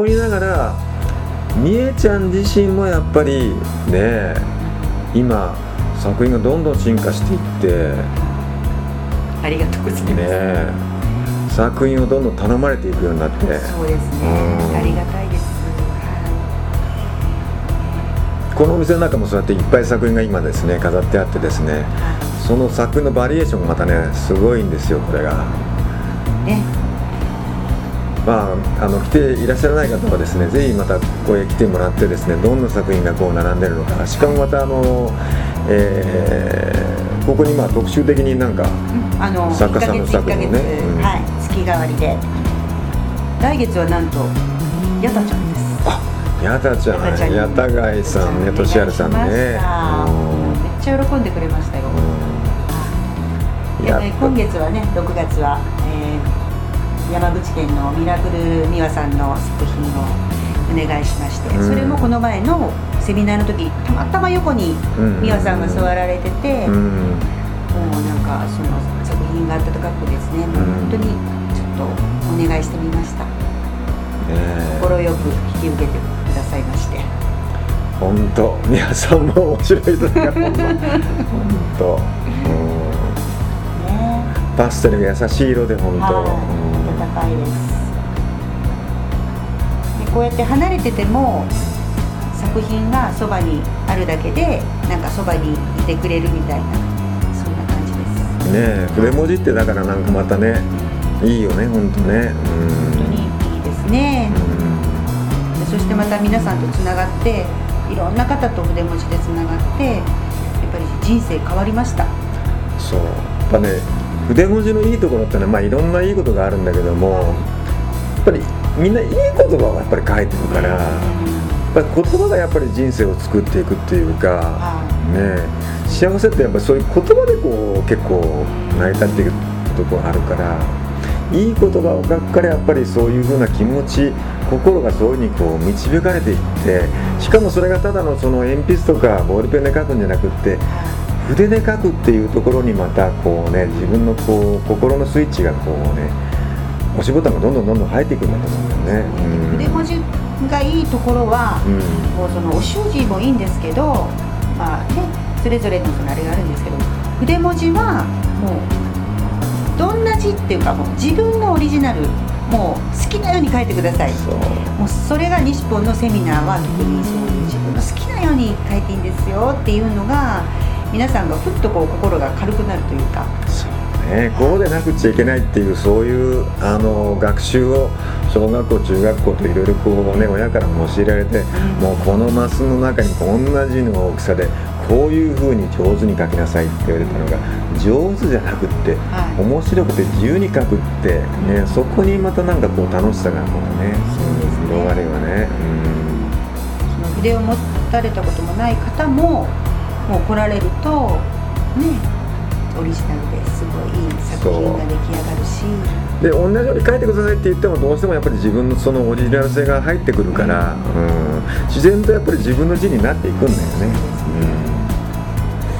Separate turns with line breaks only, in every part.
思いながらみえちゃん自身もやっぱりね今作品がどんどん進化していって
ありがとうございます、
ね作品をどんどん頼まれていくようになって。
そうですね。
うん。
ありがたいです。
このお店の中もそうやっていっぱい作品が今ですね飾ってあってですねその作品のバリエーションがまたねすごいんですよこれが。
ね
まあ、あの来ていらっしゃらない方はですねぜひまたここへ来てもらってですねどんな作品がこう並んでるのか。しかもまたあの、えーここにまあ特集的になんか
あの
作家さんの
1ヶ月
作品をね。
1ヶ月
うん。
はい月替わりで。来月はなんとヤタちゃんです。
やたちゃ
ん。に
んやたがいさんねとしやるさんね。
めっちゃ喜んでくれましたよ、
うん。
今月はね6月は、えー山口県のミラクル美和さんの作品をお願いしまして、
うん。
それもこの前のセミナーの時たまたま横に
うん。
美和さんが座られてて、
うん。
もうなんかその作品が温かくですね、もう本当にちょっとお願いしてみました。
ね
快く引き受けてくださいまして。
本当皆さんも面白い人が 本当。うん。
ね。
パステルが優しい色で本当、
はい。
うん
いですでこうやって離れてても作品がそばにあるだけでなんかそばにいてくれるみたいなそんな感じです。
ねえ筆文字ってだからなんかまたねいいよね本当ね。
本当にいいですね。
うん。
でそしてまた皆さんとつながっていろんな方と筆文字でつながってやっぱり人生変わりました。
そう。やっぱね筆文字のいいところってのはまあいろんないいことがあるんだけどもやっぱりみんないい言葉をやっぱり書いてるからやっぱり言葉がやっぱり人生を作っていくっていうか
は
ねえ幸せってやっぱりそういう言葉でこう結構成り立っていくところがあるからいい言葉を書くからやっぱりそういうふうな気持ち心がそういうふうにこう導かれていってしかもそれがただのその鉛筆とかボールペンで書くんじゃなくって筆で書くっていうところにまたこうね自分のこう心のスイッチがこうね押しボタンがどんどんどんどん入っていくんだと思うんだよね。うん。
筆文字がいいところは、
うん。
もうそのお習字もいいんですけどまあねそれぞれのそのあれがあるんですけど筆文字はもうどんな字っていうかもう自分のオリジナルもう好きなように書いてください。
そう。
もうそれが西本のセミナーは特にそういう自分の好きなように書いていいんですよっていうのが皆さんがふっとこう心が軽くなるというか。
そうね、こうでなくちゃいけないっていうそういうあの学習を小学校中学校といろいろこうね親からも教えられて、もうこのマスの中にこんな字の大きさでこういうふうに上手に書きなさいって言われたのが上手じゃなくって、
はい。
面白くて自由に書くって、ね、そこにまたなんかこう楽しさがこうね広がるよね。
その筆を持たれたこともない方ももう来られるとねオリジナルですごいいい作品が出来上がるし。
う。ん、で同じように書いてくださいって言ってもどうしてもやっぱり自分のそのオリジナル性が入ってくるから、うん、自然とやっぱり自分の字になっていくんだよね。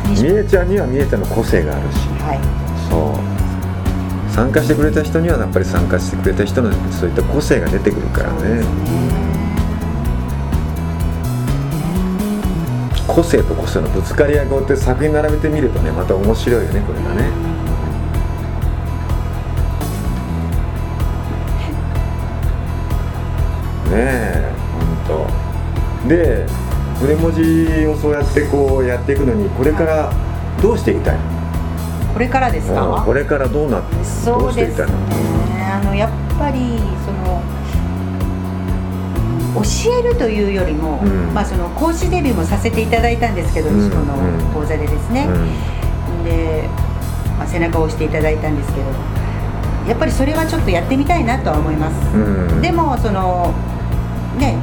うん。
西
みえちゃんにはみえちゃんの個性があるし。
はい。
そう。参加してくれた人にはやっぱり参加してくれた人のそういった個性が出てくるからね個性と個性のぶつかり合いこうやって作品並べてみるとねまた面白いよねこれがね。ねえ本当で筆文字をそうやってこうやっていくのにこれからどうしていきたいの？
これからです
うん
か
これからどうなってど
そうですね。
うしていきたいの？
あのやっぱり教えるというよりも、
うん。
まあその講師デビューもさせていただいたんですけど、
うん
の講座でですね、
うん。
で、まあ、背中を押していただいたんですけどやっぱりそれはちょっとやってみたいなとは思います、
うん。
でもそのね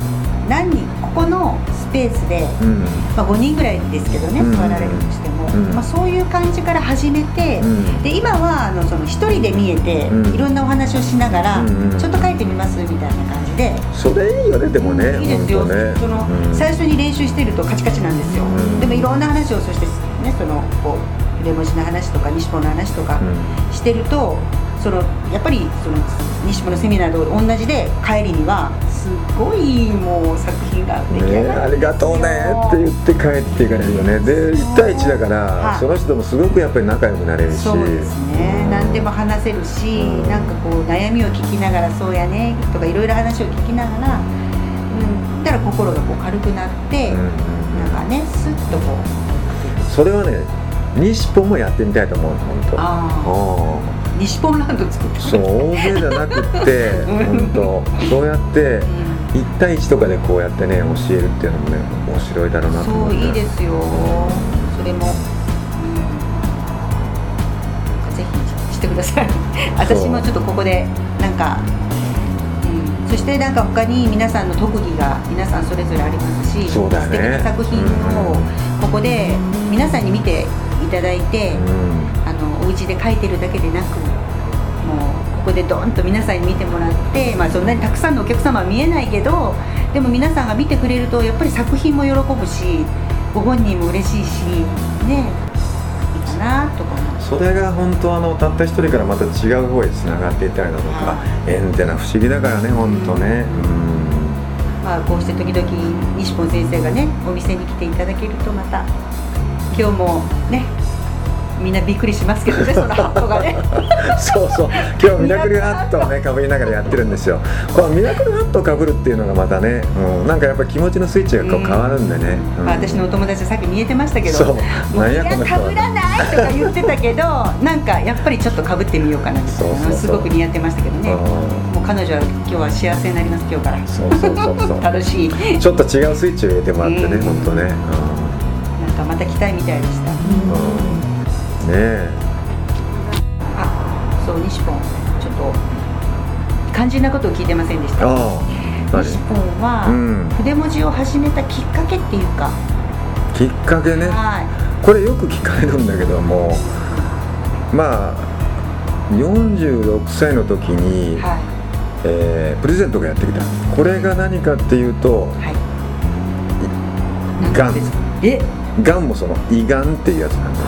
何人ここのスペースで、
うん。
まあ、5人ぐらいですけどね、
うん。
座られるとしても、
うん。
まあ、そういう感じから始めて、
うん。
で今はあのその一人で見えて、
うん。
いろんなお話をしながら、ちょっと書いてみますみたいな感じで。
それいいよねでもね
いいですよ、
ね。
その
うん。
最初に練習してるとカチカチなんですよ、
うん。
でもいろんな話をそしてねそのこう筆文字の話とか西本の話とか
うん。
してるとそのやっぱりその西本のセミナーと同じで帰りにはすごいもう作品が出来上
ね、
がる
ありがとうねって言って帰っていかれるよね。で1対1だから、
はい。
その人もすごくやっぱり仲良くなれるし。
そうですね。何でも話せるし、
うん。
なんかこう悩みを聞きながらそうやねとかいろいろ話を聞きながら、うん、だから心がこう軽くなって、
うん
なんかねスッとこう。
それはね西ポもやってみたいと思う本当。
あ
あ
西ポンランド作って
そう大勢じゃなくって
うん。
本当そうやって
うん。
1対1とかでこうやってね教えるっていうのもね面白いだろうなと思
そういいですよ。それも、うん、ぜひしてください。私もちょっとここでなんか、うん、そしてなんか他に皆さんの特技が皆さんそれぞれありますし
そうね。
素敵な作品をここで皆さんに見ていただいて、
うん
お家で描いてるだけでなくもうここでドーンと皆さんに見てもらって、まあ、そんなにたくさんのお客様は見えないけどでも皆さんが見てくれるとやっぱり作品も喜ぶしご本人も嬉しいしねいいかなとか
それが本当あのたった一人からまた違う方へつながっていったりだとか
は
縁ってのは不思議だからね本当ね。
まあ、こうして時々西本先生がねお店に来ていただけるとまた今日もねみんなびっくりしますけどね そのハットがね。
うんそうそう。今日ミラクルハットをねかぶりながらやってるんですよ。このミラクルハットをかぶるっていうのがまたね、うん、なんかやっぱ気持ちのスイッチがこう変わるんでね、うん。
まあ、私のお友達さっき見えてましたけど
そう。なんやこの人。
かぶらないとか言ってたけどなんかやっぱりちょっとかぶってみようかなみたいな
そうそうそう。
すごく似合ってましたけどね。
うん。
もう彼女は今日は幸せになります今日から。
そうそうそうそう。
楽しい。
ちょっと違うスイッチを入れてもらってね、
うん。
本当ね、
なんかまた来たいみたいでした。
うん、うん、ね。え
あそう西本ちょっと肝心なことを聞いてませんでした。西本は
うん。
筆文字を始めたきっかけっていうか、
きっかけね。
はい。
これよく聞かれるんだけどもまあ46歳の時に、
はい。
えープレゼントがやってきた。これが何かっていうと
はい。
がんがんもその胃がんっていうやつなんだよ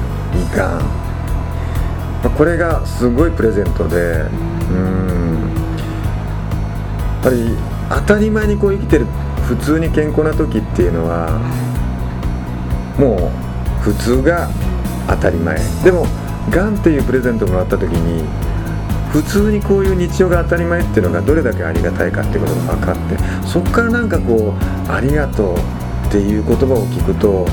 ね
あ
胃が。ん、まあこれがすごいプレゼントでうん。やっぱり当たり前にこう生きてる普通に健康な時っていうのはもう普通が当たり前。でもがんっていうプレゼントもらった時に普通にこういう日常が当たり前っていうのがどれだけありがたいかってことが分かってそこからなんかこう「ありがとう」っていう言葉を聞くと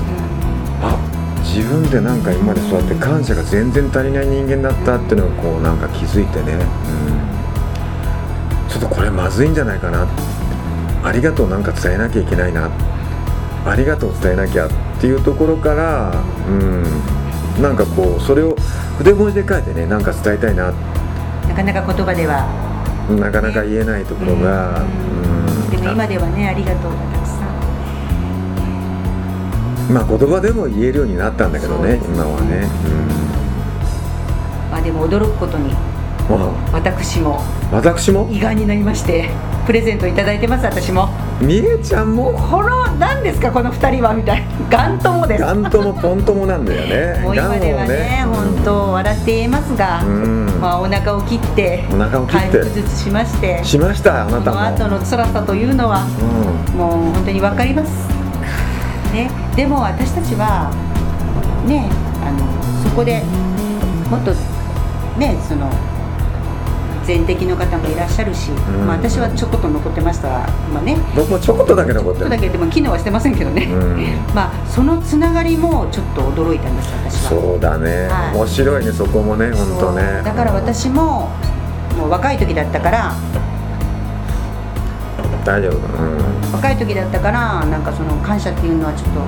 自分でなんか今までそうやって感謝が全然足りない人間だったっていうのをこうなんか気づいてね、うん、ちょっとこれまずいんじゃないかなありがとうなんか伝えなきゃいけないな。ありがとう伝えなきゃっていうところから、うん、なんかこうそれを筆文字で書いてねなんか伝えたいな。
なかなか言葉では。
なかなか言えないところが、うん。
でも今ではねありがとうがたくさん
まあ言葉でも言えるようになったんだけどね今はね、
まあでも驚くことに私も
私も？
胃がんになりましてプレゼントいただいてます私も。
みえちゃんも？
この何ですかこの二人はみたいな。がんともです。
ガンともポンともなんだよね。
もう今ではね本当笑って言えますが、
うん。
まあお腹を切って
お腹を切って。
回復ずつしまして
しましたあなた
この後
も、
の辛さというのは
うん、
もう本当に分かります、ね、でも私たちはねあのそこでもっとねその全摘の方もいらっしゃるし、
ん。
まあ、私はちょこっと残ってましたが、まあね、
僕もちょこっとだけ残ってる
ちょっとだけでも機能はしてませんけどね、
うん。
まあそのつながりもちょっと驚いたんです私は。
そうだね、
はい。
面白いねそこもね本当ね。
だから私ももう若い時だったから
大丈夫。うん。
若い時だったからなんかその感謝っていうのはちょっと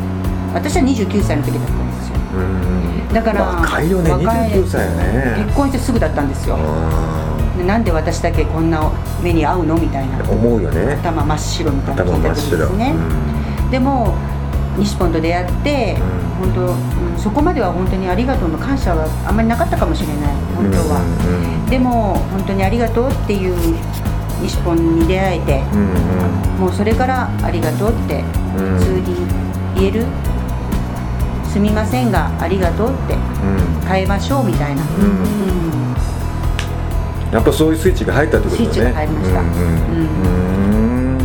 私は29歳の時だったんですよ。
うん。
だから
若いよね。
若い
29歳よね。
結婚してすぐだったんですよ。
あ
でなんで私だけこんな目に遭うの？みたいな。
ー思うよね。
頭真っ白みたいな
頭
聞いた時ですね、でも西ポンと出会って、本当、うん、そこまでは本当にありがとうの感謝はあんまりなかったかもしれない。本当は、でも本当にありがとうっていう西ポンに出会えて
うんうん。
もうそれからありがとうって
うん。
普通に言える、すみませんがありがとうって
うん。
変えましょうみたいな、
うん。うん
うん
やっぱそういうスイッチが入ったってことだね。
スイッチが入りました。
うん。うん。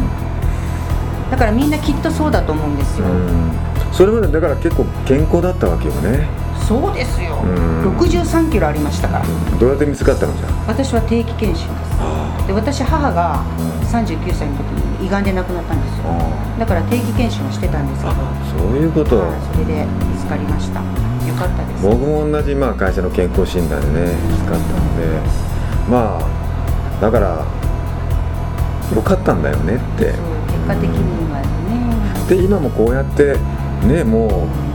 だからみんなきっとそうだと思うんですよ、
うん。それまでだから結構健康だったわけよね
そうですよ、
うん。
63キロありましたから。
どうやって見つかったのじゃ
私は定期検診です。で私母が39歳の時に胃がんで亡くなったんですよ。
あ
だから定期検診をしてたんですけど。
そういうこと。
はいそれで見つかりました。よかったです。
僕も同じまあ会社の健康診断でね見つかったので。まあだからよかったんだよねって。
結果的にはね。
で今もこうやってねもううん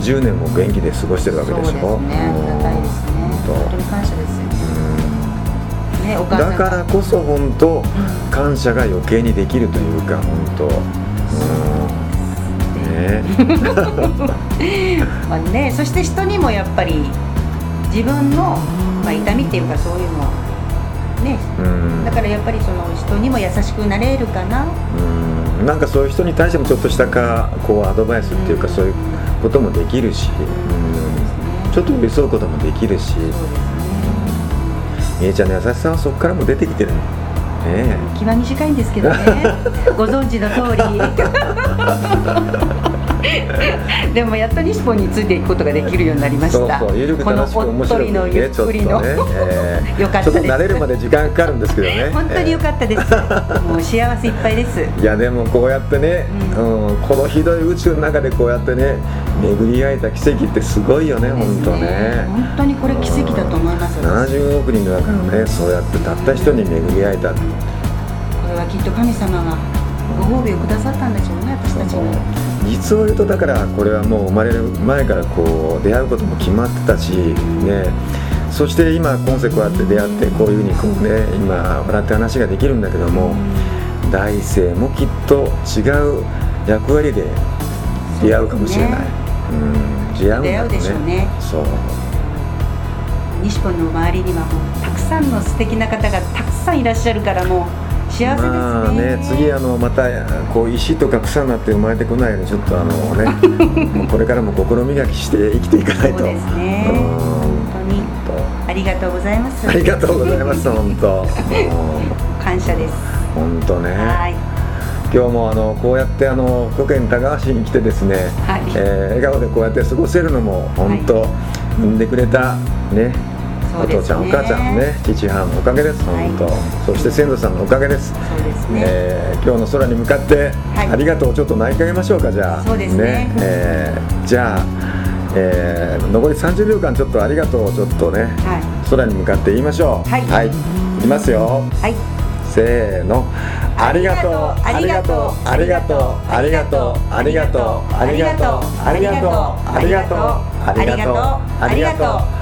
10年も元気で過ごしてるわけでしょ？
そうですね。ありがたいですね。
うん
本当に感謝ですね。お母さん
だからこそ本当感謝が余計にできるというか本当。うん。ね。
まあね、そして人にもやっぱり自分の、まあ、痛みっていうかそういうのね。
うん。
だからやっぱりその人にも優しくなれるかな。
うん。なんかそういう人に対してもちょっとしたかこうアドバイスっていうかそういうこともできるし、うん、ちょっと寄り添うこともできるし。みえちゃんの優しさはそこからも出てきてるねえ。
気は短いんですけどね。ご存知の通り でもやっと西本についていくことができるようになりました。
そうそうゆるく楽しく
このお
面白く
っとりのゆ
ねちょっとね。
っくりの、
ええ
よかったです。
ちょっと慣れるまで時間かかるんですけどね。
本当に良かったです、もう幸せいっぱいです。
いやでもこうやってね、うん。このひどい宇宙の中でこうやってね巡り会えた奇跡ってすごいよね本当ね。
本当にこれ奇跡だと思います。私
70億人の中のねそうやってたった一人に巡り会えた。
これはきっと神様がご褒美をくださったんでしょうね私たちに
実を言うとだからこれはもう生まれる前からこう出会うことも決まってたしね。そして今今世こうやって出会ってこういうふうにこうね今笑って話ができるんだけども大生もきっと違う役割で出会うかもしれない、うん。出会うんだろ
出会うでしょうね。
そう。
西本の周りにはもうたくさんの素敵な方がたくさんいらっしゃるからもう幸せですね,、
まあね次あのまたこう石とか草になって生まれてこないようにちょっとあのね。もうこれからも心磨きして生きていかないと。
そうですね。
うん
本当に。ありがとうございます。
ありがとうございます本当。
感謝です。
本当ね。
はい。
今日もあのこうやってあの福建高橋に来てですね、
はい。
えー笑顔でこうやって過ごせるのも本当、産んでくれたねお父ちゃんお母ちゃんね父母のおかげです本当、
はい
そして先祖さんのおかげです。
そうですね、
えー今日の空に向かって、
はい。
ありがとうをちょっと投げかけましょうかじゃあ。
そうですね。
えーじゃあ、えー残り30秒間ちょっとありがとうをちょっとね
はい。
空に向かって言いましょう。
はい。
はい、いきますよ。
はい。
せーの。ありがとう。ありがとう。ありがとう。ありがとう。ありがとう。ありがとう。ありがとう。ありがとう。ありがとう。ありがとう。ありがとう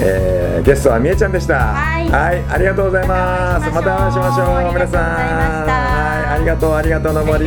えーゲストはみえちゃんでした。
はい。
ありがとうございます。ま
またお会いしましょう
皆さん。はいありがとうありがとうの森